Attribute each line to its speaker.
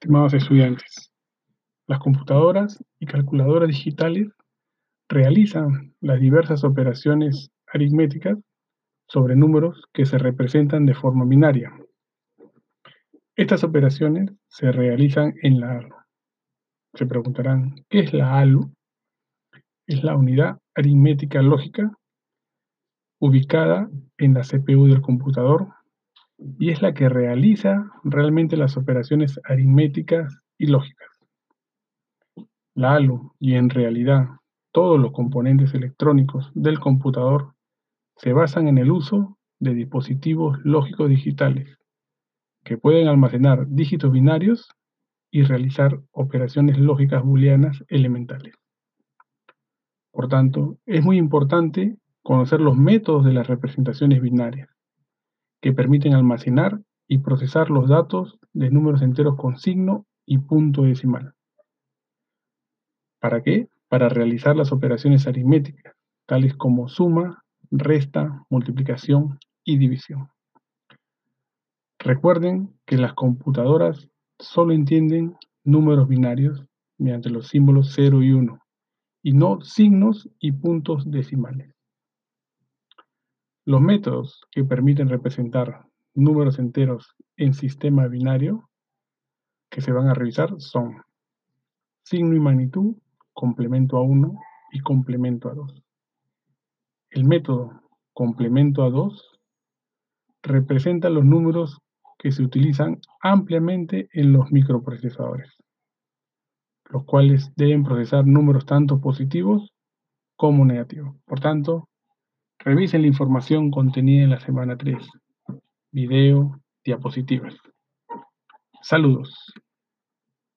Speaker 1: estimados estudiantes. Las computadoras y calculadoras digitales realizan las diversas operaciones aritméticas sobre números que se representan de forma binaria. Estas operaciones se realizan en la ALU. Se preguntarán, ¿qué es la ALU? Es la unidad aritmética lógica ubicada en la CPU del computador y es la que realiza realmente las operaciones aritméticas y lógicas. La ALU y en realidad todos los componentes electrónicos del computador se basan en el uso de dispositivos lógicos digitales que pueden almacenar dígitos binarios y realizar operaciones lógicas booleanas elementales. Por tanto, es muy importante conocer los métodos de las representaciones binarias que permiten almacenar y procesar los datos de números enteros con signo y punto decimal. ¿Para qué? Para realizar las operaciones aritméticas, tales como suma, resta, multiplicación y división. Recuerden que las computadoras solo entienden números binarios mediante los símbolos 0 y 1, y no signos y puntos decimales. Los métodos que permiten representar números enteros en sistema binario que se van a revisar son signo y magnitud, complemento a 1 y complemento a 2. El método complemento a 2 representa los números que se utilizan ampliamente en los microprocesadores, los cuales deben procesar números tanto positivos como negativos. Por tanto, Revisen la información contenida en la semana 3. Video, diapositivas. Saludos.